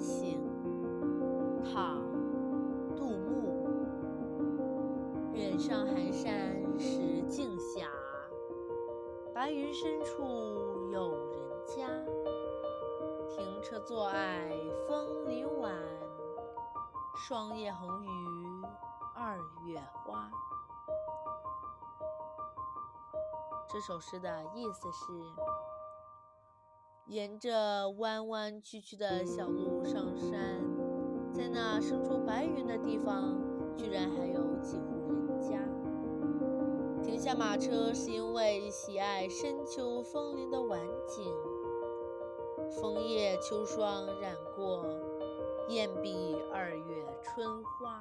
行，唐·杜牧。远上寒山石径斜，白云深处有人家。停车坐爱枫林晚，霜叶红于二月花。这首诗的意思是。沿着弯弯曲曲的小路上山，在那生出白云的地方，居然还有几户人家。停下马车是因为喜爱深秋枫林的晚景。枫叶秋霜染过，艳比二月春花。